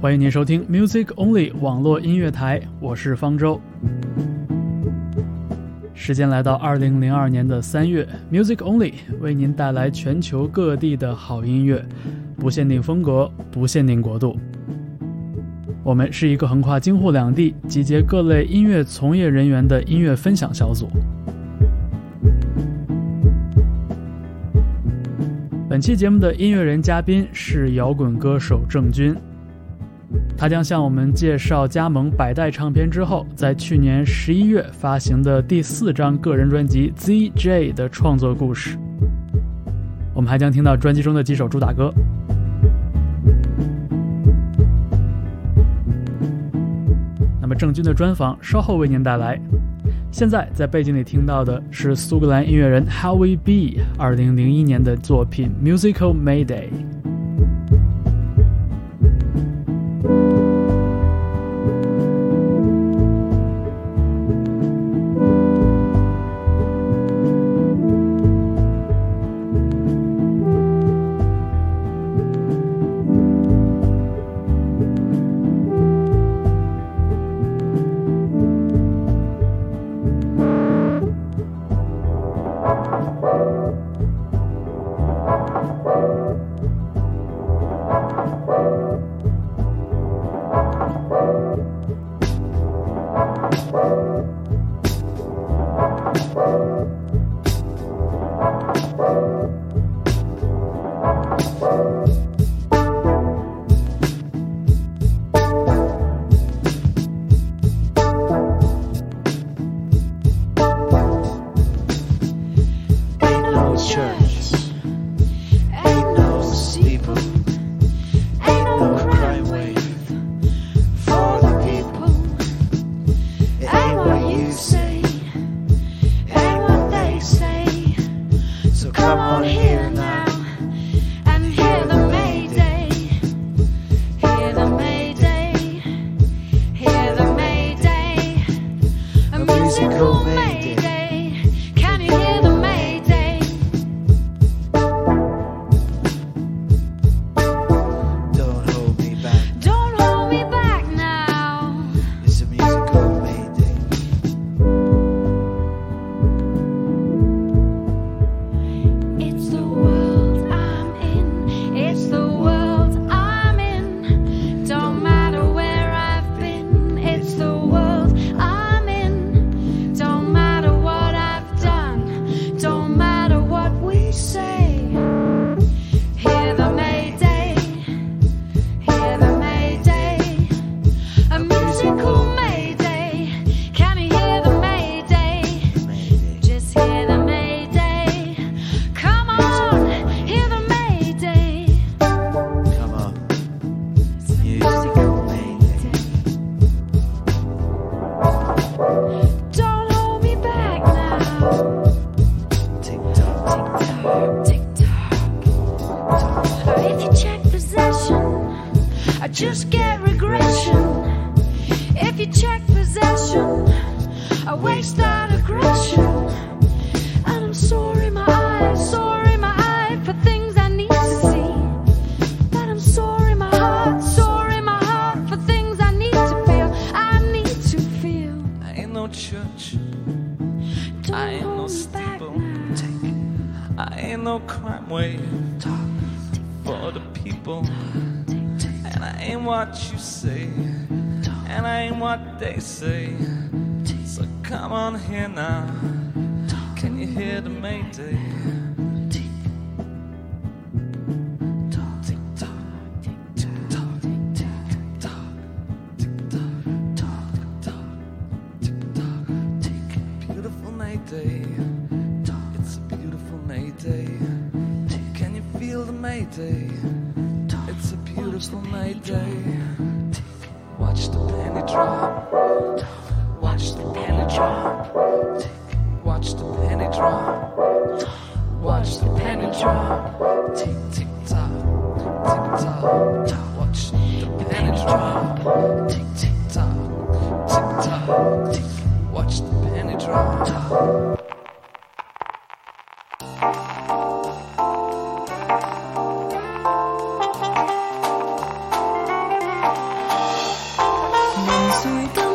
欢迎您收听 Music Only 网络音乐台，我是方舟。时间来到二零零二年的三月，Music Only 为您带来全球各地的好音乐，不限定风格，不限定国度。我们是一个横跨京沪两地、集结各类音乐从业人员的音乐分享小组。本期节目的音乐人嘉宾是摇滚歌手郑钧。他将向我们介绍加盟百代唱片之后，在去年十一月发行的第四张个人专辑《ZJ》的创作故事。我们还将听到专辑中的几首主打歌。那么郑钧的专访稍后为您带来。现在在背景里听到的是苏格兰音乐人 Howie B 二零零一年的作品《Musical Mayday》。they say. 谁的？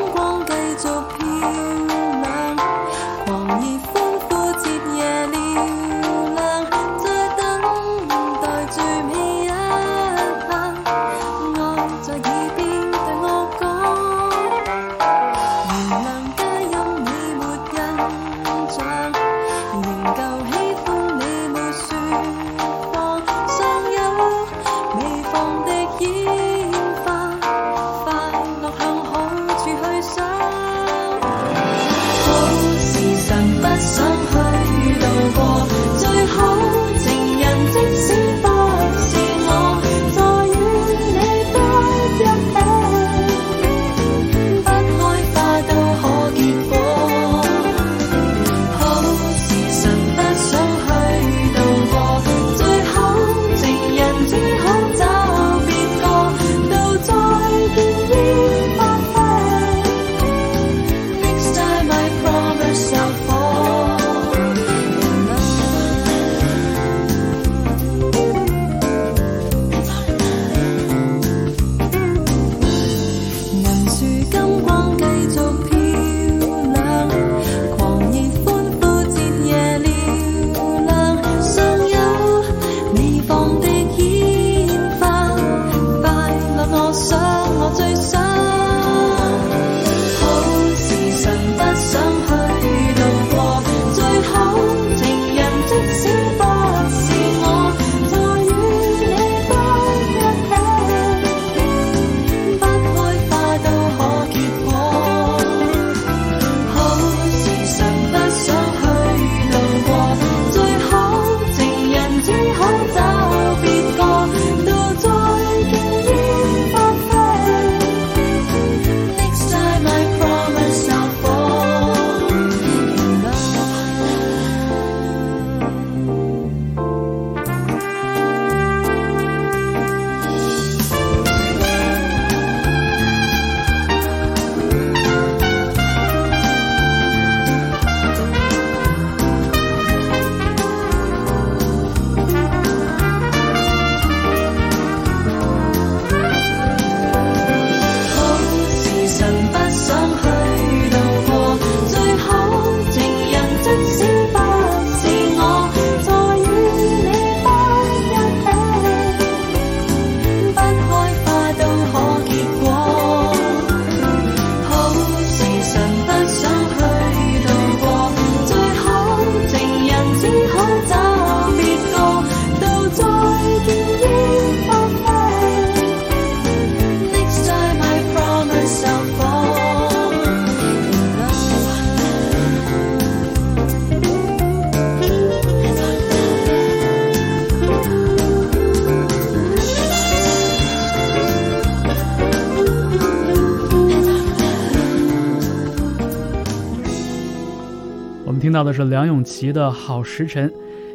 的是梁咏琪的《好时辰》，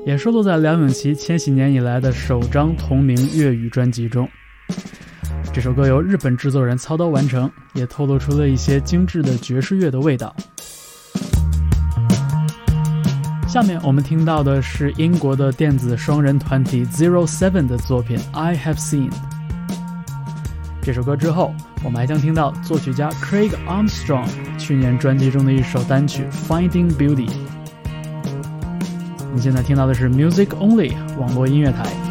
也收录在梁咏琪千禧年以来的首张同名粤语专辑中。这首歌由日本制作人操刀完成，也透露出了一些精致的爵士乐的味道。下面我们听到的是英国的电子双人团体 Zero Seven 的作品《I Have Seen》。这首歌之后，我们还将听到作曲家 Craig Armstrong 去年专辑中的一首单曲《Finding Beauty》。你现在听到的是 Music Only 网络音乐台。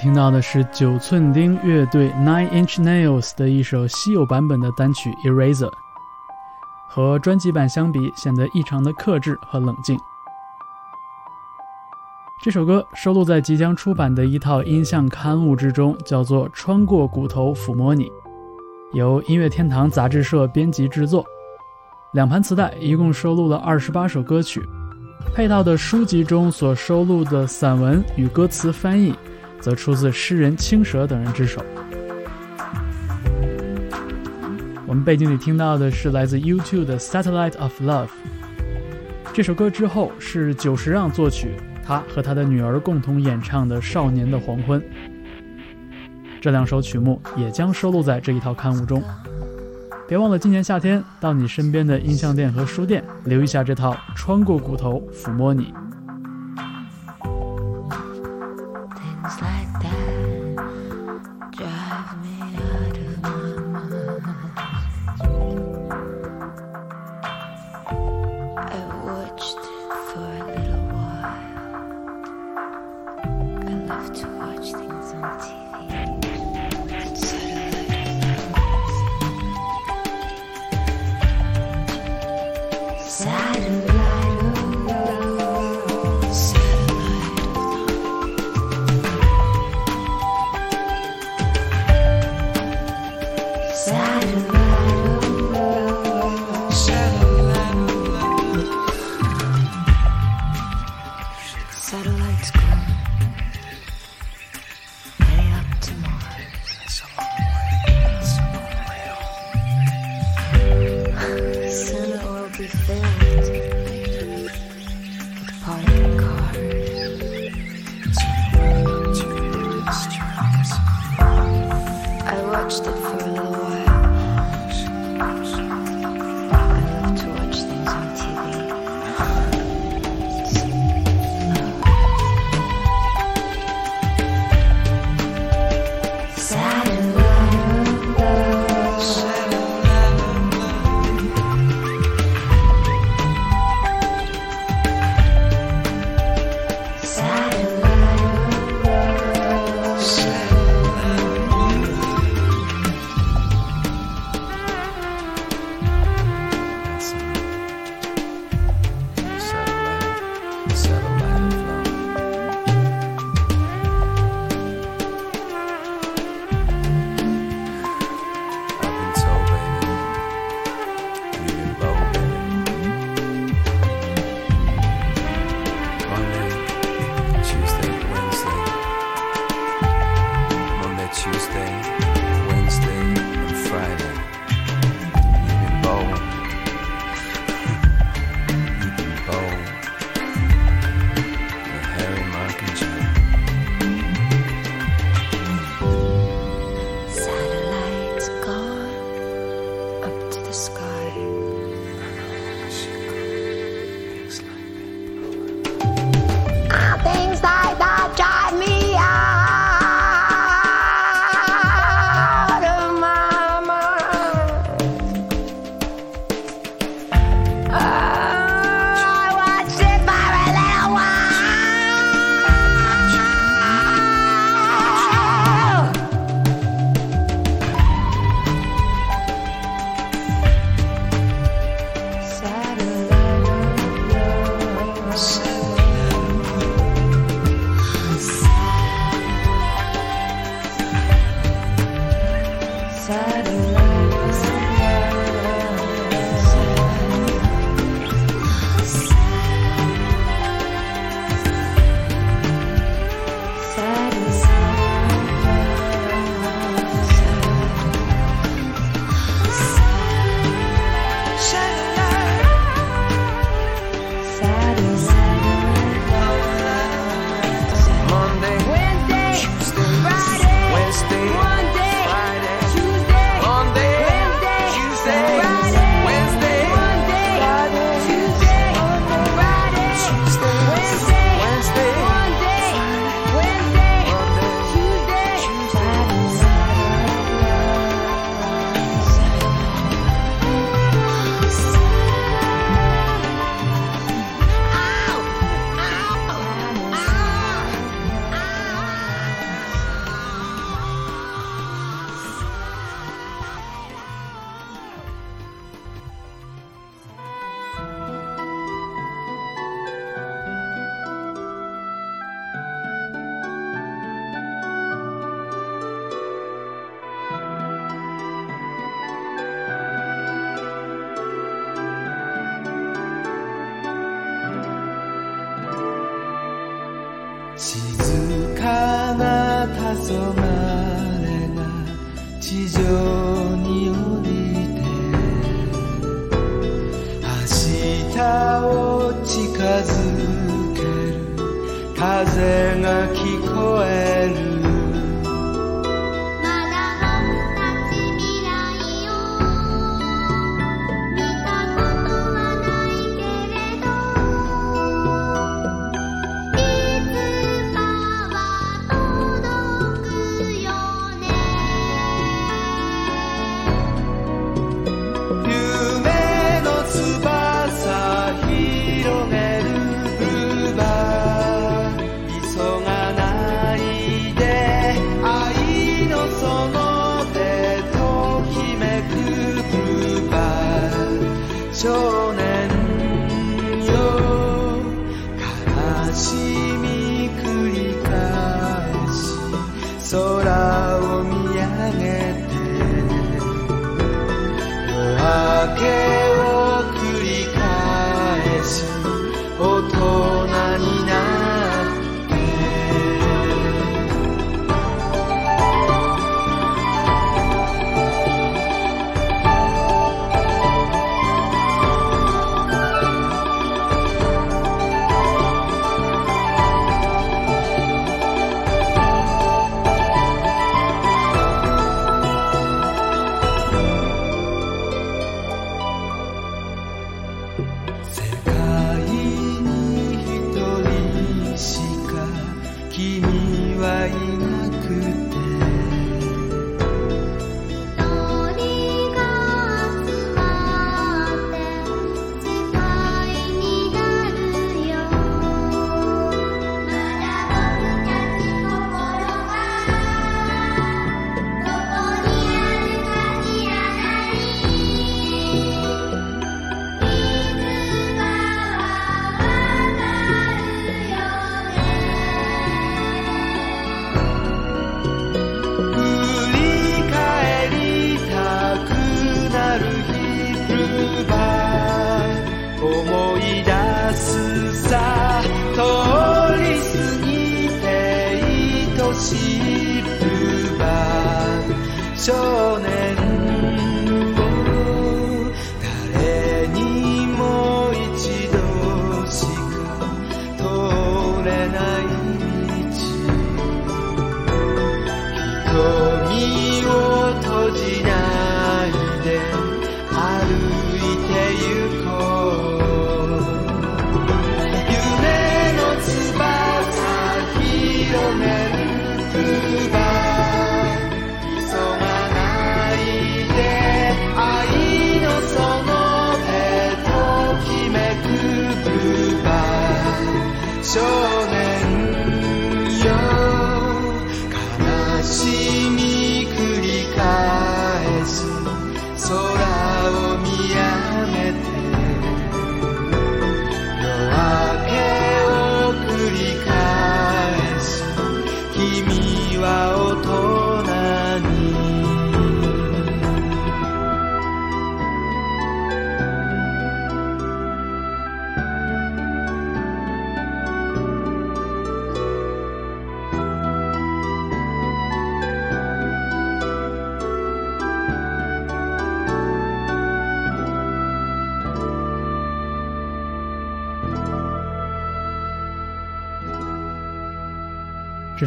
听到的是九寸钉乐队 Nine Inch Nails 的一首稀有版本的单曲《Eraser》，和专辑版相比显得异常的克制和冷静。这首歌收录在即将出版的一套音像刊物之中，叫做《穿过骨头抚摸你》，由音乐天堂杂志社编辑制作。两盘磁带一共收录了二十八首歌曲，配套的书籍中所收录的散文与歌词翻译。则出自诗人青蛇等人之手。我们背景里听到的是来自 U2 的《Satellite of Love》。这首歌之后是久石让作曲，他和他的女儿共同演唱的《少年的黄昏》。这两首曲目也将收录在这一套刊物中。别忘了今年夏天到你身边的音像店和书店留一下这套《穿过骨头抚摸你》。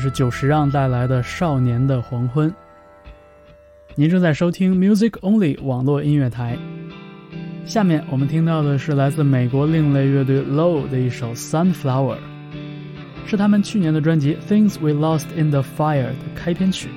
是久石让带来的少年的黄昏。您正在收听 music only 网络音乐台。下面我们听到的是来自美国另类乐队 low 的一首 sunflower 是他们去年的专辑 things we lost in the fire 的开篇曲。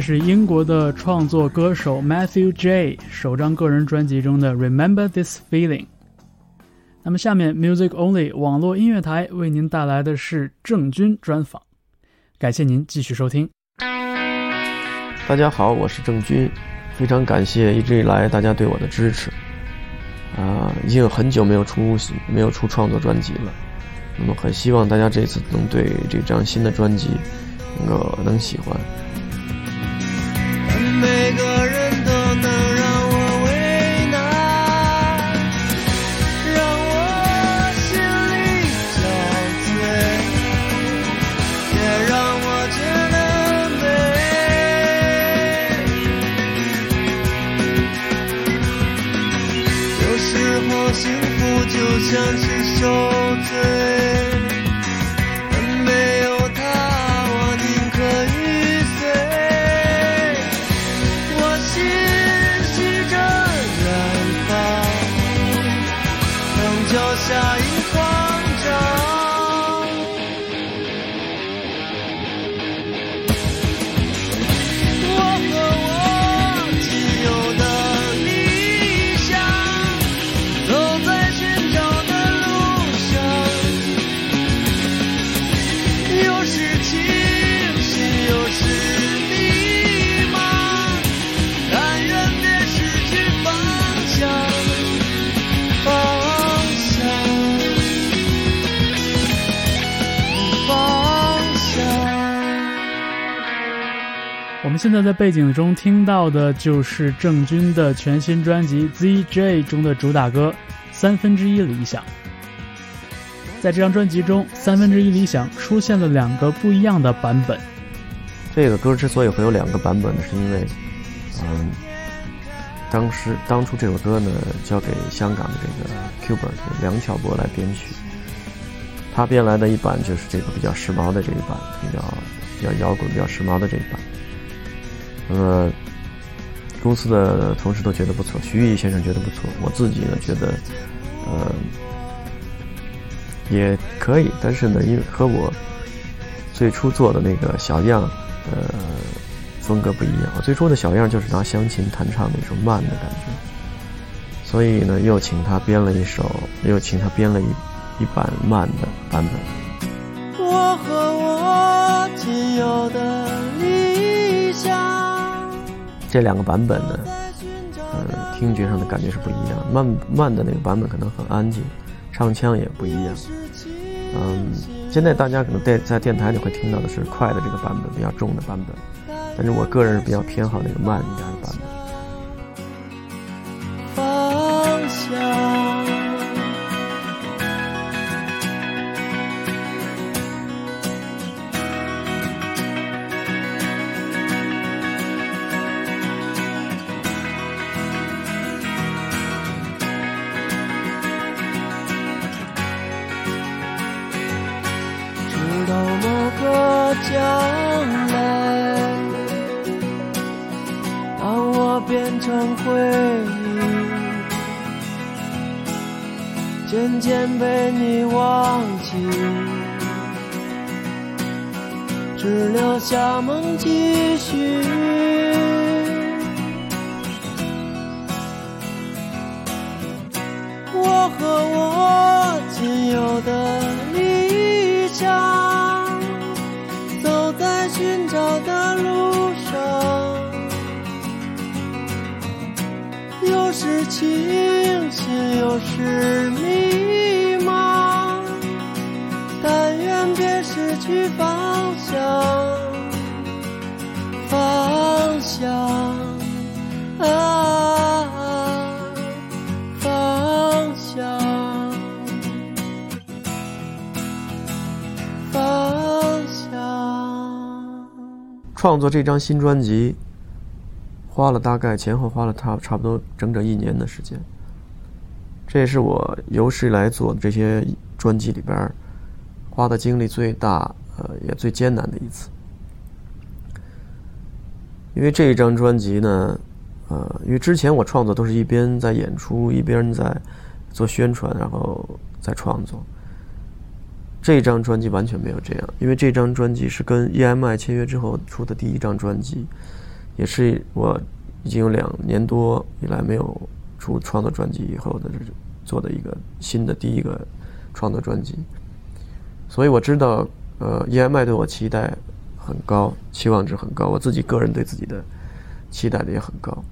这是英国的创作歌手 Matthew J 首张个人专辑中的《Remember This Feeling》。那么，下面 Music Only 网络音乐台为您带来的是郑钧专访，感谢您继续收听。大家好，我是郑钧，非常感谢一直以来大家对我的支持。啊、已经有很久没有出没有出创作专辑了，那么很希望大家这次能对这张新的专辑能够能喜欢。我们现在在背景中听到的就是郑钧的全新专辑《ZJ》中的主打歌《三分之一理想》。在这张专辑中，《三分之一理想》出现了两个不一样的版本。这个歌之所以会有两个版本呢，是因为，嗯，当时当初这首歌呢交给香港的这个 Qbert 梁巧波来编曲，他编来的一版就是这个比较时髦的这一版，比较比较摇滚、比较时髦的这一版。那么公司的同事都觉得不错，徐艺先生觉得不错，我自己呢觉得，呃，也可以，但是呢，因为和我最初做的那个小样，呃，风格不一样。我最初的小样就是拿湘琴弹唱的一种慢的感觉，所以呢，又请他编了一首，又请他编了一一版慢的版本。我和我仅有的理想。这两个版本呢，呃，听觉上的感觉是不一样。慢慢的那个版本可能很安静，唱腔也不一样。嗯，现在大家可能在在电台里会听到的是快的这个版本，比较重的版本，但是我个人是比较偏好那个慢一点的版本。创作这张新专辑，花了大概前后花了差差不多整整一年的时间。这也是我有史以来做的这些专辑里边花的精力最大，呃，也最艰难的一次。因为这一张专辑呢，呃，因为之前我创作都是一边在演出，一边在做宣传，然后再创作。这张专辑完全没有这样，因为这张专辑是跟 EMI 签约之后出的第一张专辑，也是我已经有两年多以来没有出创作专辑以后的这种做的一个新的第一个创作专辑，所以我知道，呃，EMI 对我期待很高，期望值很高，我自己个人对自己的期待的也很高，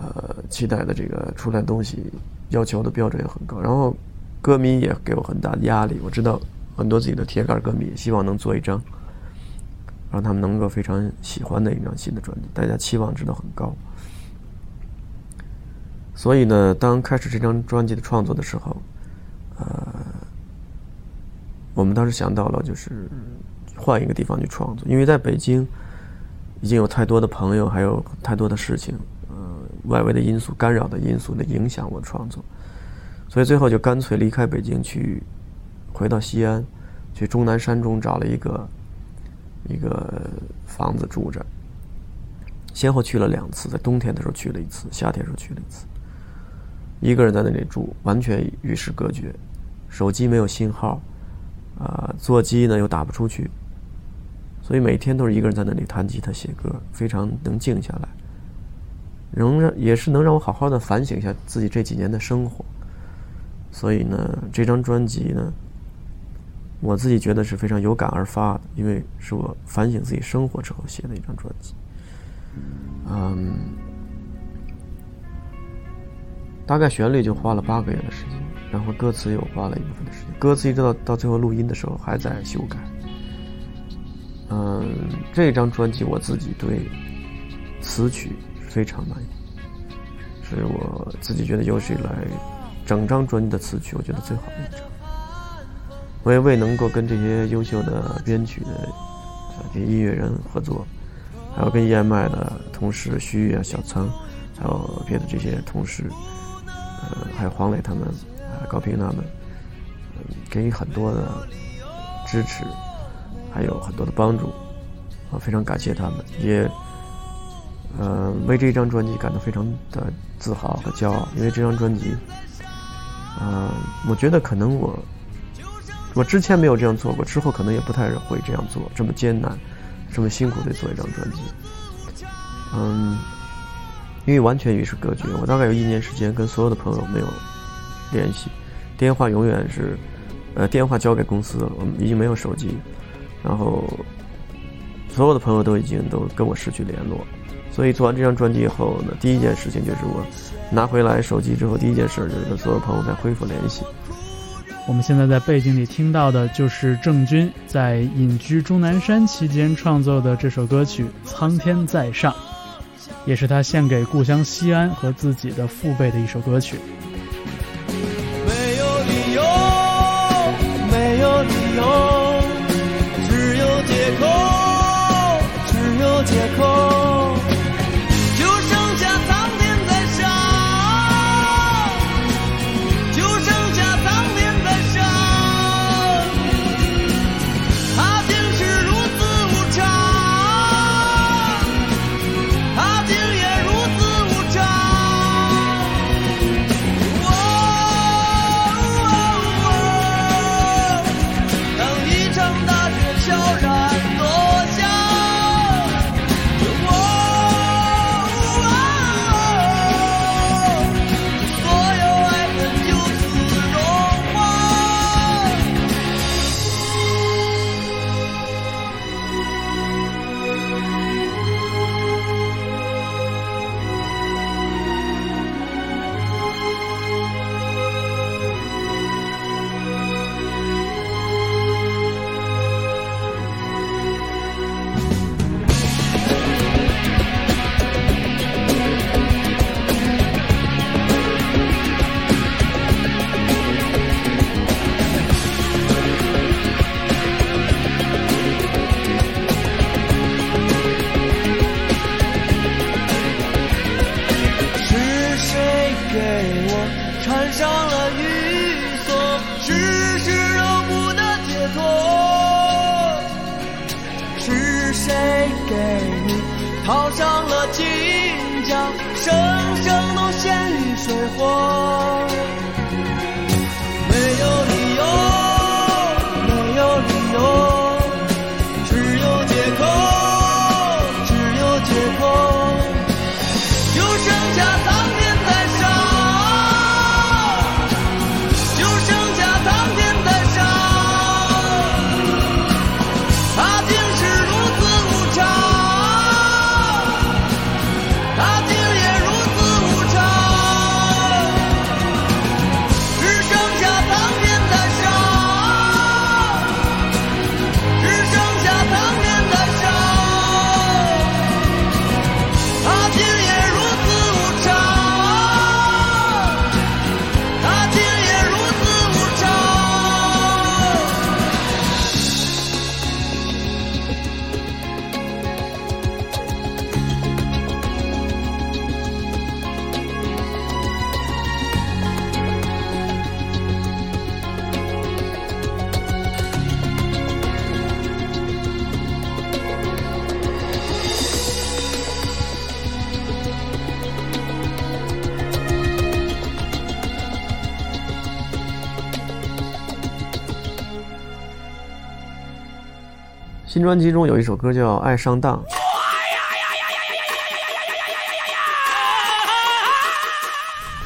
呃，期待的这个出来东西要求的标准也很高，然后歌迷也给我很大的压力，我知道很多自己的铁杆歌迷希望能做一张让他们能够非常喜欢的一张新的专辑，大家期望值都很高。所以呢，当开始这张专辑的创作的时候，呃，我们当时想到了就是换一个地方去创作，因为在北京已经有太多的朋友，还有太多的事情，呃，外围的因素干扰的因素的影响我创作，所以最后就干脆离开北京去回到西安，去终南山中找了一个一个房子住着。先后去了两次，在冬天的时候去了一次，夏天的时候去了一次。一个人在那里住，完全与世隔绝，手机没有信号，啊、座机呢又打不出去，所以每天都是一个人在那里弹吉他写歌，非常能静下来，仍让也是能让我好好的反省一下自己这几年的生活。所以呢，这张专辑呢，我自己觉得是非常有感而发的，因为是我反省自己生活之后写的一张专辑。嗯，大概旋律就花了八个月的时间，然后歌词又花了一部分的时间，歌词一直到到最后录音的时候还在修改。嗯，这张专辑我自己对词曲非常满意，是我自己觉得有史以来整张专辑的词曲我觉得最好的一张。我也为能够跟这些优秀的编曲的音乐人合作，还有跟 EMI 的同事徐玉啊、小仓，还有别的这些同事，呃，还有黄磊他们，啊，高平他们，给予很多的支持，还有很多的帮助，啊，非常感谢他们，也呃为这张专辑感到非常的自豪和骄傲，因为这张专辑，啊、我觉得可能我我之前没有这样做过，之后可能也不太会这样做，这么艰难，这么辛苦的做一张专辑，嗯。因为完全与世隔绝，我大概有一年时间跟所有的朋友没有联系，电话永远是，呃，电话交给公司了，我们已经没有手机，然后所有的朋友都已经都跟我失去联络，所以做完这张专辑以后呢，第一件事情就是我拿回来手机之后，第一件事就是跟所有朋友再恢复联系。我们现在在背景里听到的就是郑钧在隐居终南山期间创作的这首歌曲《苍天在上》，也是他献给故乡西安和自己的父辈的一首歌曲。没有理由，没有理由，只有借口，只有借口，新专辑中有一首歌叫《爱上当》，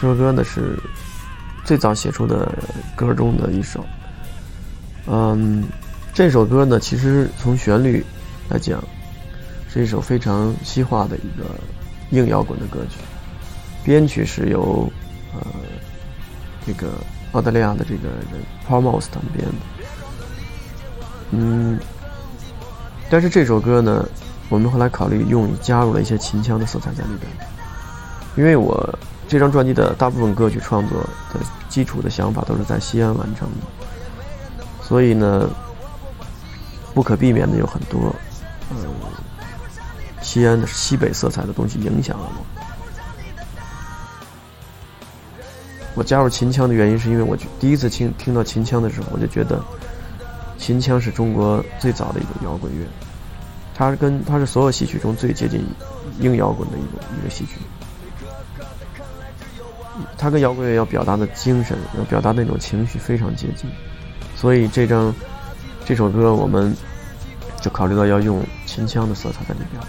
这首歌呢是最早写出的歌中的一首。嗯，这首歌呢，其实从旋律来讲，是一首非常西化的一个硬摇滚的歌曲。编曲是由呃这个澳大利亚的这个人 Paul Moss 他们编的。嗯，但是这首歌呢，我们后来考虑用加入了一些秦腔的色彩在里边，因为我这张专辑的大部分歌曲创作的基础的想法都是在西安完成的，所以呢，不可避免的有很多，呃，西安的西北色彩的东西影响了我。我加入秦腔的原因是因为我第一次听听到秦腔的时候，我就觉得。秦腔是中国最早的一种摇滚乐，它是跟它是所有戏曲中最接近硬摇滚的一个一个戏曲。它跟摇滚乐要表达的精神，要表达那种情绪非常接近，所以这张这首歌我们就考虑到要用秦腔的色彩在里边。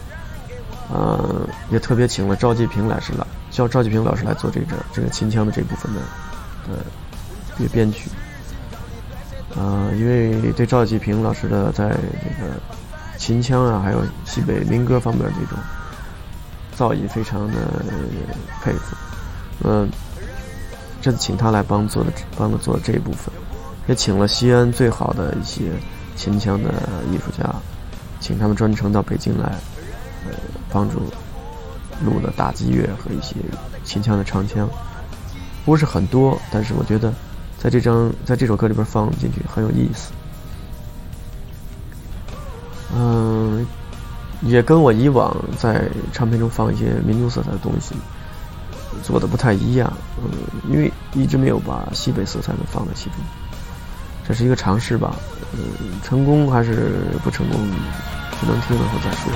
呃，也特别请了赵继平老师来，叫赵继平老师来做这个这个秦腔的这部分的呃编曲。呃，因为对赵继平老师的在这个秦腔啊，还有西北民歌方面这种造诣非常的佩服。嗯，这次请他来帮做的，帮着做这一部分，也请了西安最好的一些秦腔的艺术家，请他们专程到北京来，呃，帮助录了打击乐和一些秦腔的唱腔，不是很多，但是我觉得。在这张，在这首歌里边放进去很有意思，嗯，也跟我以往在唱片中放一些民族色彩的东西做的不太一样，嗯，因为一直没有把西北色彩给放在其中，这是一个尝试吧，嗯，成功还是不成功，不能听了后再说。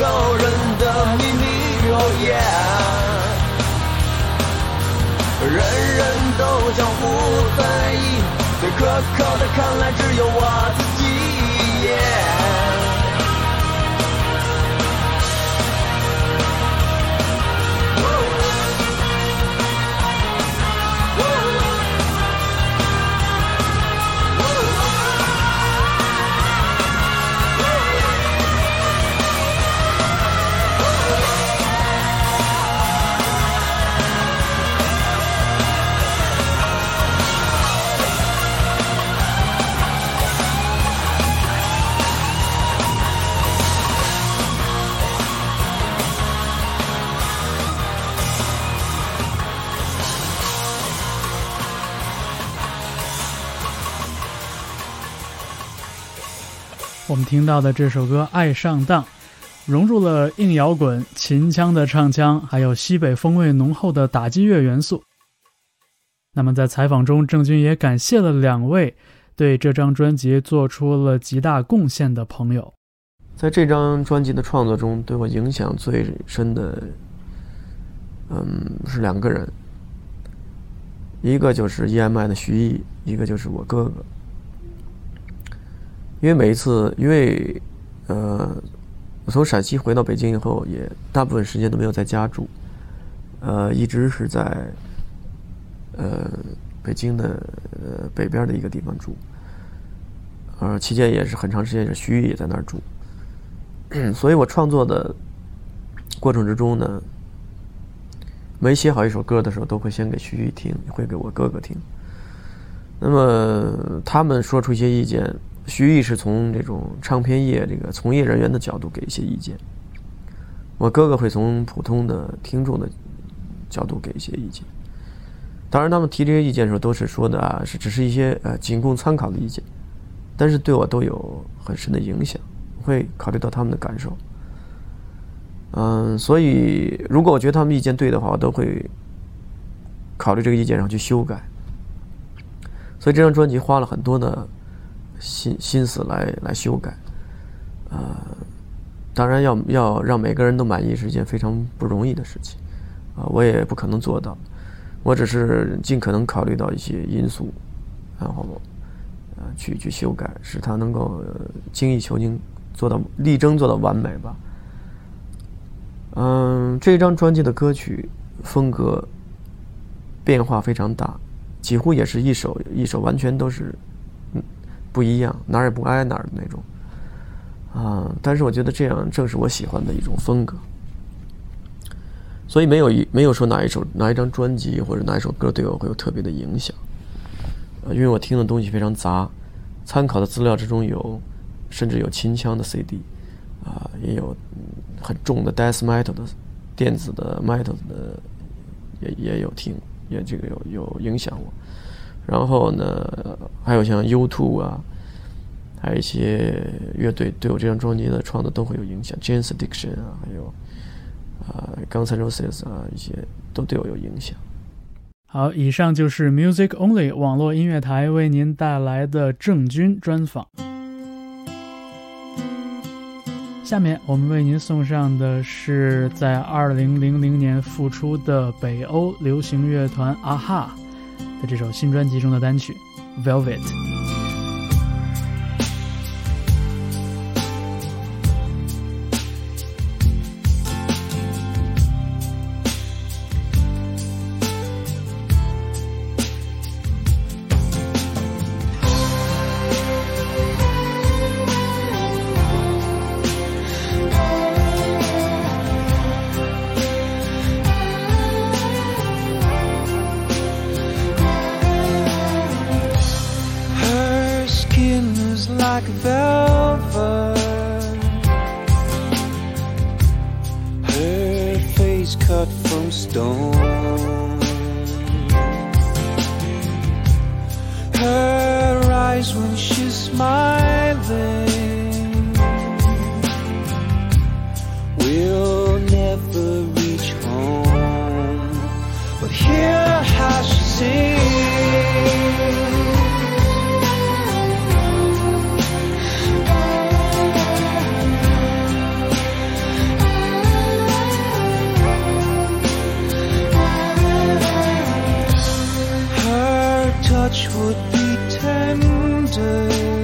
高人的秘密，Oh yeah！人人都相互在意，最可靠的看来只有我自己我们听到的这首歌《爱上当》，融入了硬摇滚、秦腔的唱腔，还有西北风味浓厚的打击乐元素。那么在采访中，郑钧也感谢了两位对这张专辑做出了极大贡献的朋友。在这张专辑的创作中，对我影响最深的，嗯，是两个人，一个就是 EMI 的徐艺，一个就是我哥哥。因为每一次，因为，呃，我从陕西回到北京以后，也大部分时间都没有在家住，呃，一直是在，呃，北京的呃北边的一个地方住，呃，期间也是很长时间是徐艺也在那儿住，所以我创作的过程之中呢，没写好一首歌的时候，都会先给徐艺听，会给我哥哥听，那么他们说出一些意见。徐艺是从这种唱片业这个从业人员的角度给一些意见，我哥哥会从普通的听众的角度给一些意见。当然，他们提这些意见的时候，都是说的啊，是只是一些呃仅供参考的意见，但是对我都有很深的影响，会考虑到他们的感受。嗯，所以如果我觉得他们意见对的话，我都会考虑这个意见，然后去修改。所以这张专辑花了很多的心心思来来修改，呃，当然要要让每个人都满意是一件非常不容易的事情，啊、我也不可能做到，我只是尽可能考虑到一些因素，然后呃去去修改，使它能够、精益求精，做到力争做到完美吧。嗯，这张专辑的歌曲风格变化非常大，几乎也是一首一首完全都是不一样，哪儿也不挨哪儿的那种啊。但是我觉得这样正是我喜欢的一种风格，所以没有一没有说哪一首哪一张专辑或者哪一首歌对我会有特别的影响，呃，因为我听的东西非常杂，参考的资料之中有甚至有秦腔的 CD 啊、也有很重的 death metal 的电子的 metal 的也也有听，也这个有有影响我。然后呢，还有像 U2 啊，还有一些乐队对我这张专辑的创作都会有影响，James Addiction 啊，还有啊 Guns N' Roses 啊，一些都对我有影响。好，以上就是 Music Only 网络音乐台为您带来的郑钧专访。下面我们为您送上的是在二零零零年复出的北欧流行乐团啊哈的这首新专辑中的单曲《Velvet》。Touch would be tender.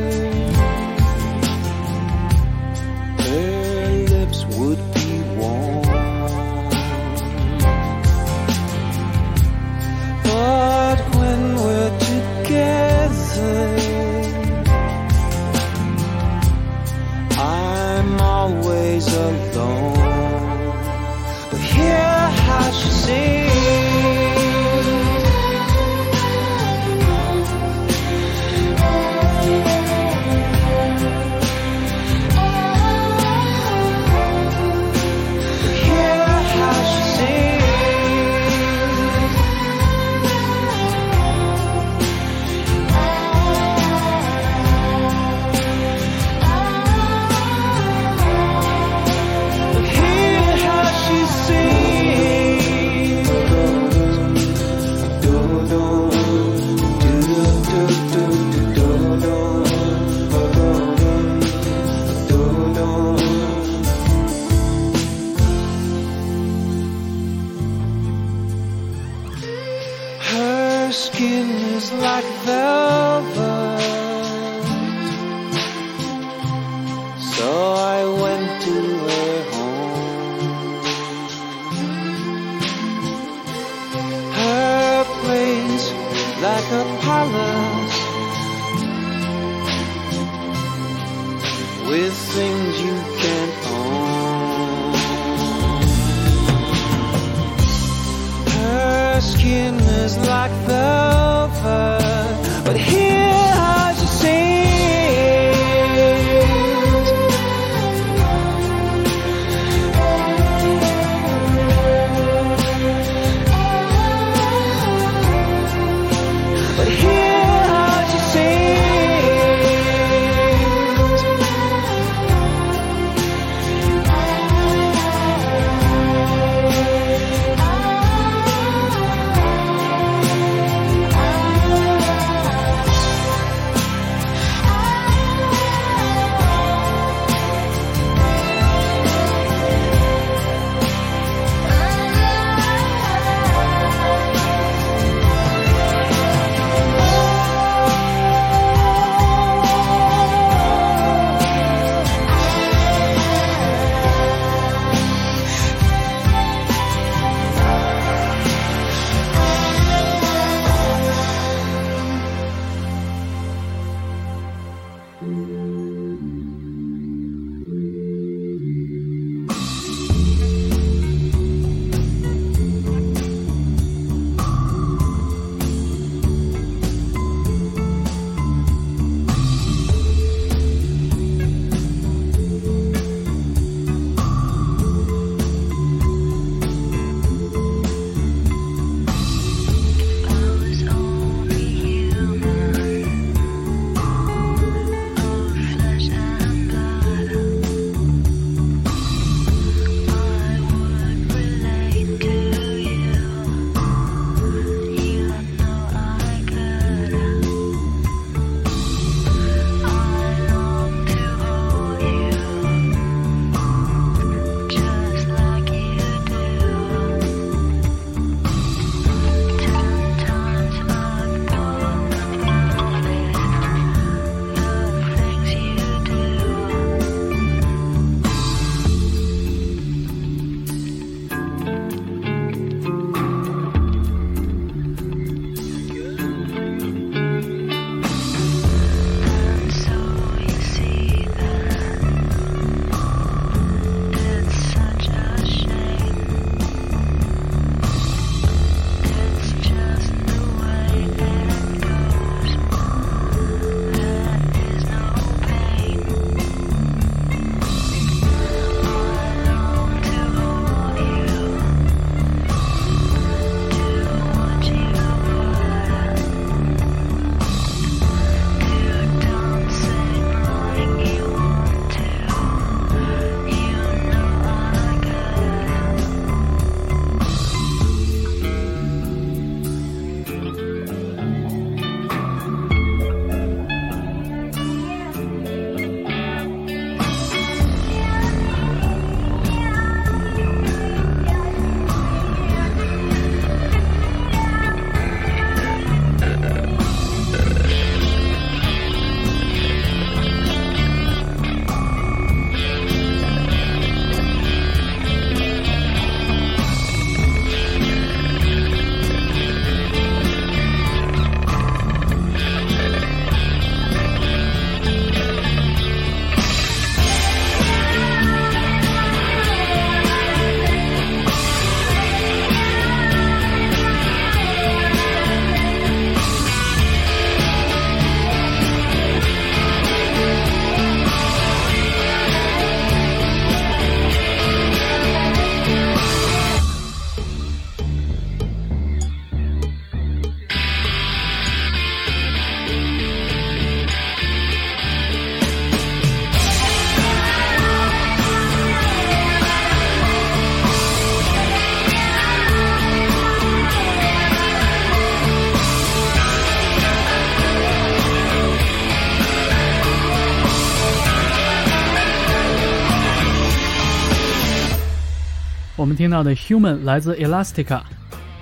听到的《Human》来自 Elastica，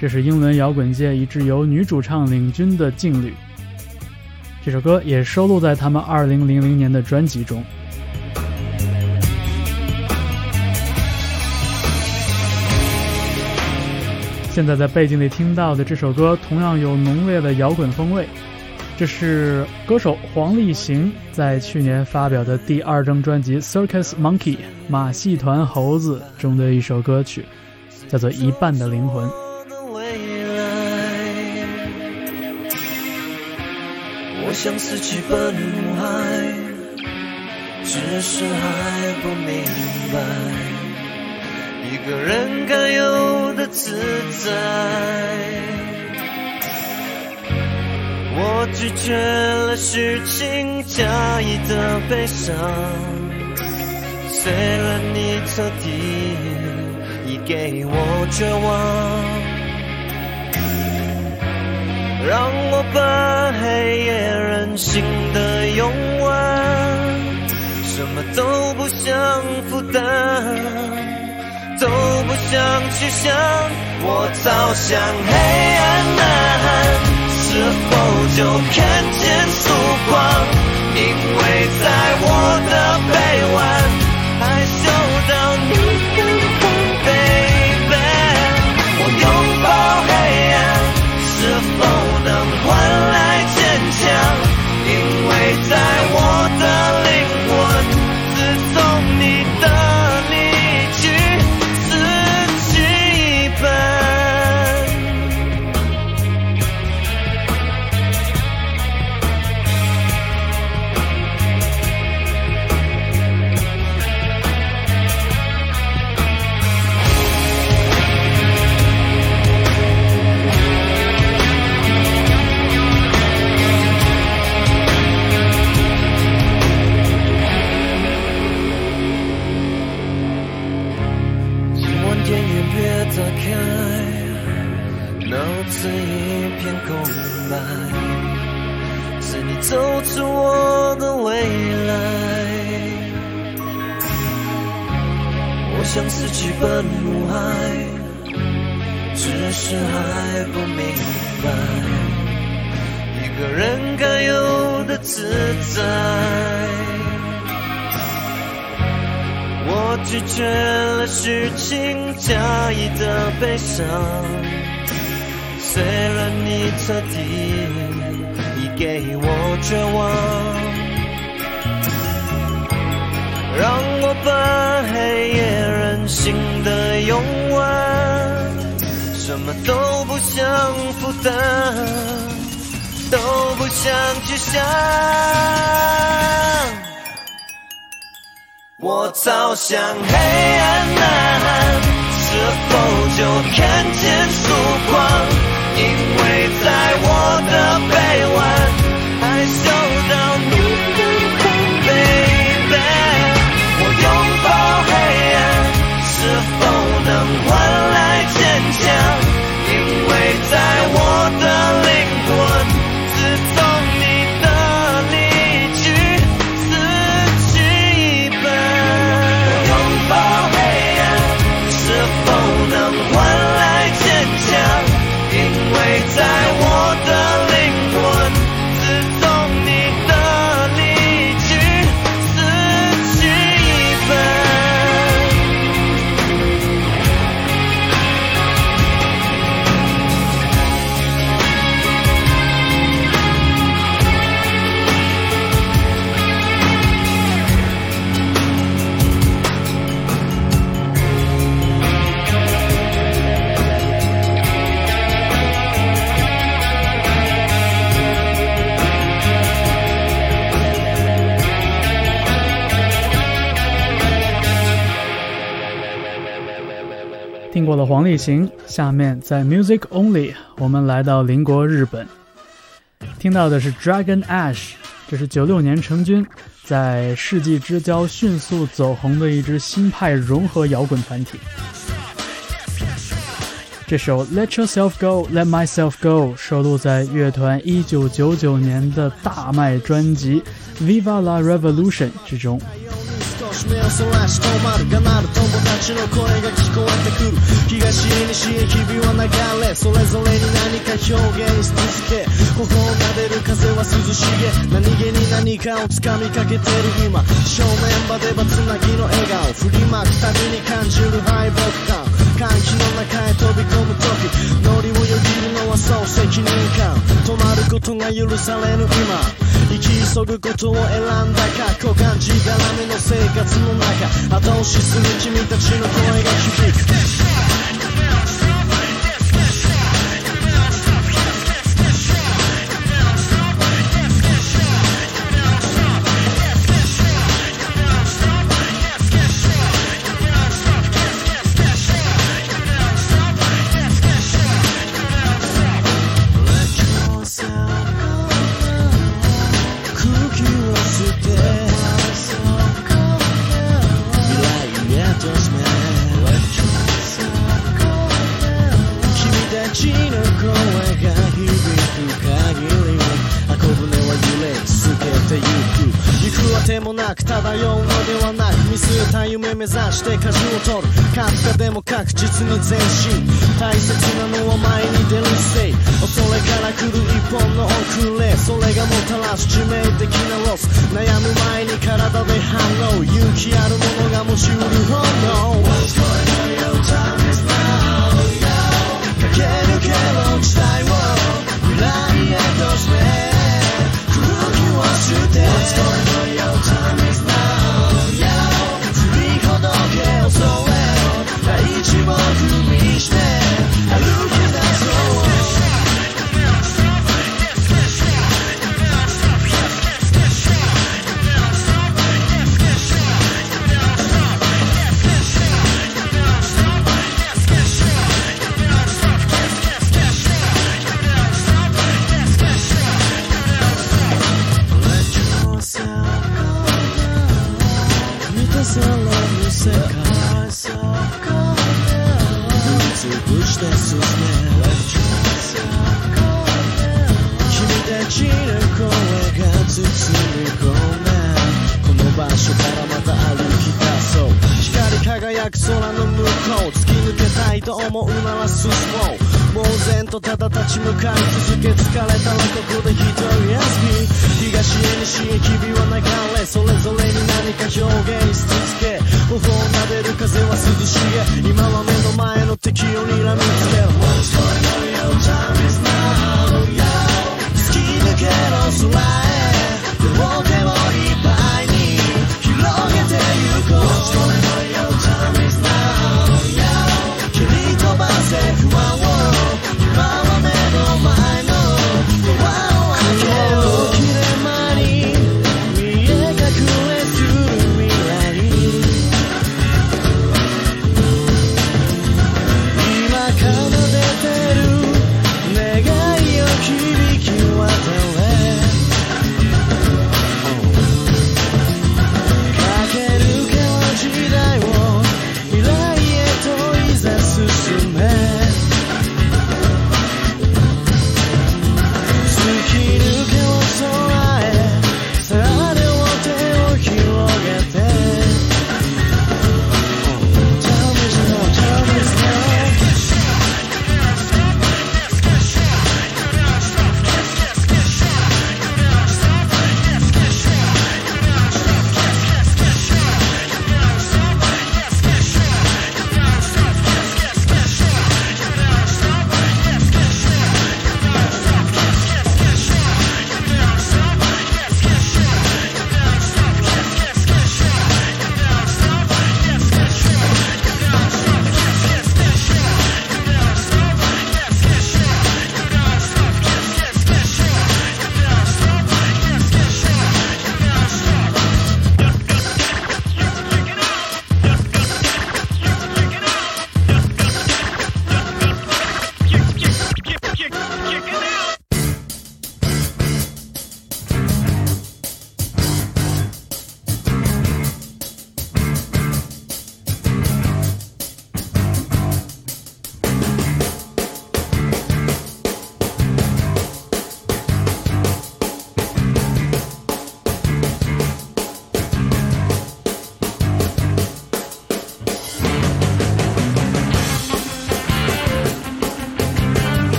这是英伦摇滚界一支由女主唱领军的劲旅。这首歌也收录在他们2000年的专辑中。现在在背景里听到的这首歌同样有浓烈的摇滚风味，这是歌手黄立行在去年发表的第二张专辑《Circus Monkey》马戏团猴子中的一首歌曲，叫做《一半的灵魂》。我，想死去奔海，只是还不明白。一个人该有的自在。我拒绝了虚情假意的悲伤，虽然你彻底，已给我绝望，让我把黑夜任性的用完，什么都不想负担。都不想去想，我早想黑暗呐喊，是否就看见曙光？因为在我的臂弯，过了黄立行，下面在 Music Only，我们来到邻国日本，听到的是 Dragon Ash，这是九六年成军，在世纪之交迅速走红的一支新派融合摇滚团体。这首 Let Yourself Go, Let Myself Go 收录在乐团一九九九年的大卖专辑《Viva la Revolution》之中。目をそらし止まるがなる友達の声が聞こえてくる東へ西へ日々は流れそれぞれに何か表現し続け頬を撫でる風は涼しげ何気に何かを掴みかけてる今正面場ではつなぎの笑顔振りまくたびに感じる敗北感歓喜の中へ飛び込む時ノリをよぎるのはそう責任感。止まることが許されぬ今。生き急ぐことを選んだか股間じがらめの生活の中。後押しする君たちの声が響く。く漂うのではなく見据えた夢目指して舵を取る勝つかでも確実に前進大切なのは前に出るせい恐れから来る一本の遅れそれがもたらす致命的なロス悩む前に体で反応勇気ある者が持ちうる本能 What's going on your time is now 駆け抜けろ時代を未来へと進め空 today. What's going on? Your time is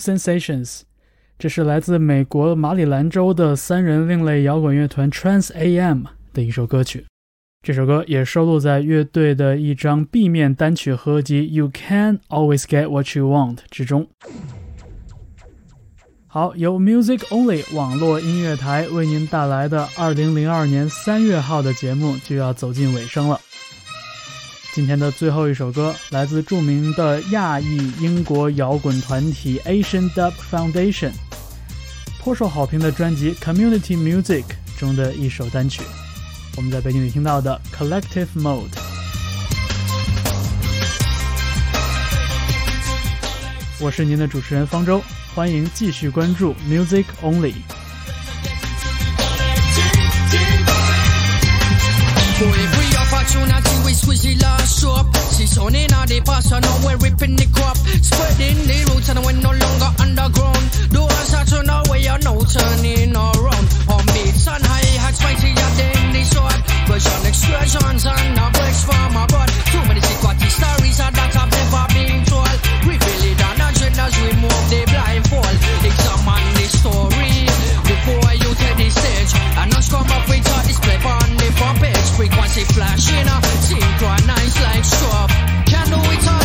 Sensations，这是来自美国马里兰州的三人另类摇滚乐团 Trans AM 的一首歌曲。这首歌也收录在乐队的一张 B 面单曲合集《You Can Always Get What You Want》之中。好，由 Music Only 网络音乐台为您带来的2002年3月号的节目就要走进尾声了。今天的最后一首歌来自著名的亚裔英国摇滚团体 Asian Dub Foundation，颇受好评的专辑《Community Music》中的一首单曲，我们在背景里听到的《Collective Mode》。我是您的主持人方舟，欢迎继续关注 Music Only。Boy, if we we the last drop. See sun in the past, I know we're ripping the crop. Spreading the roots and we're no longer underground. Doors are turned away, are no turning around. On beats and high hats, mightier than the sword. Version excursions and the breaks from abroad. Too many secret stories that have never been told. Reveal it on agendas, remove the blindfold. Examine the story before you take the stage. And not come up with flashing up, 尽管 nice like swap，看路一趟。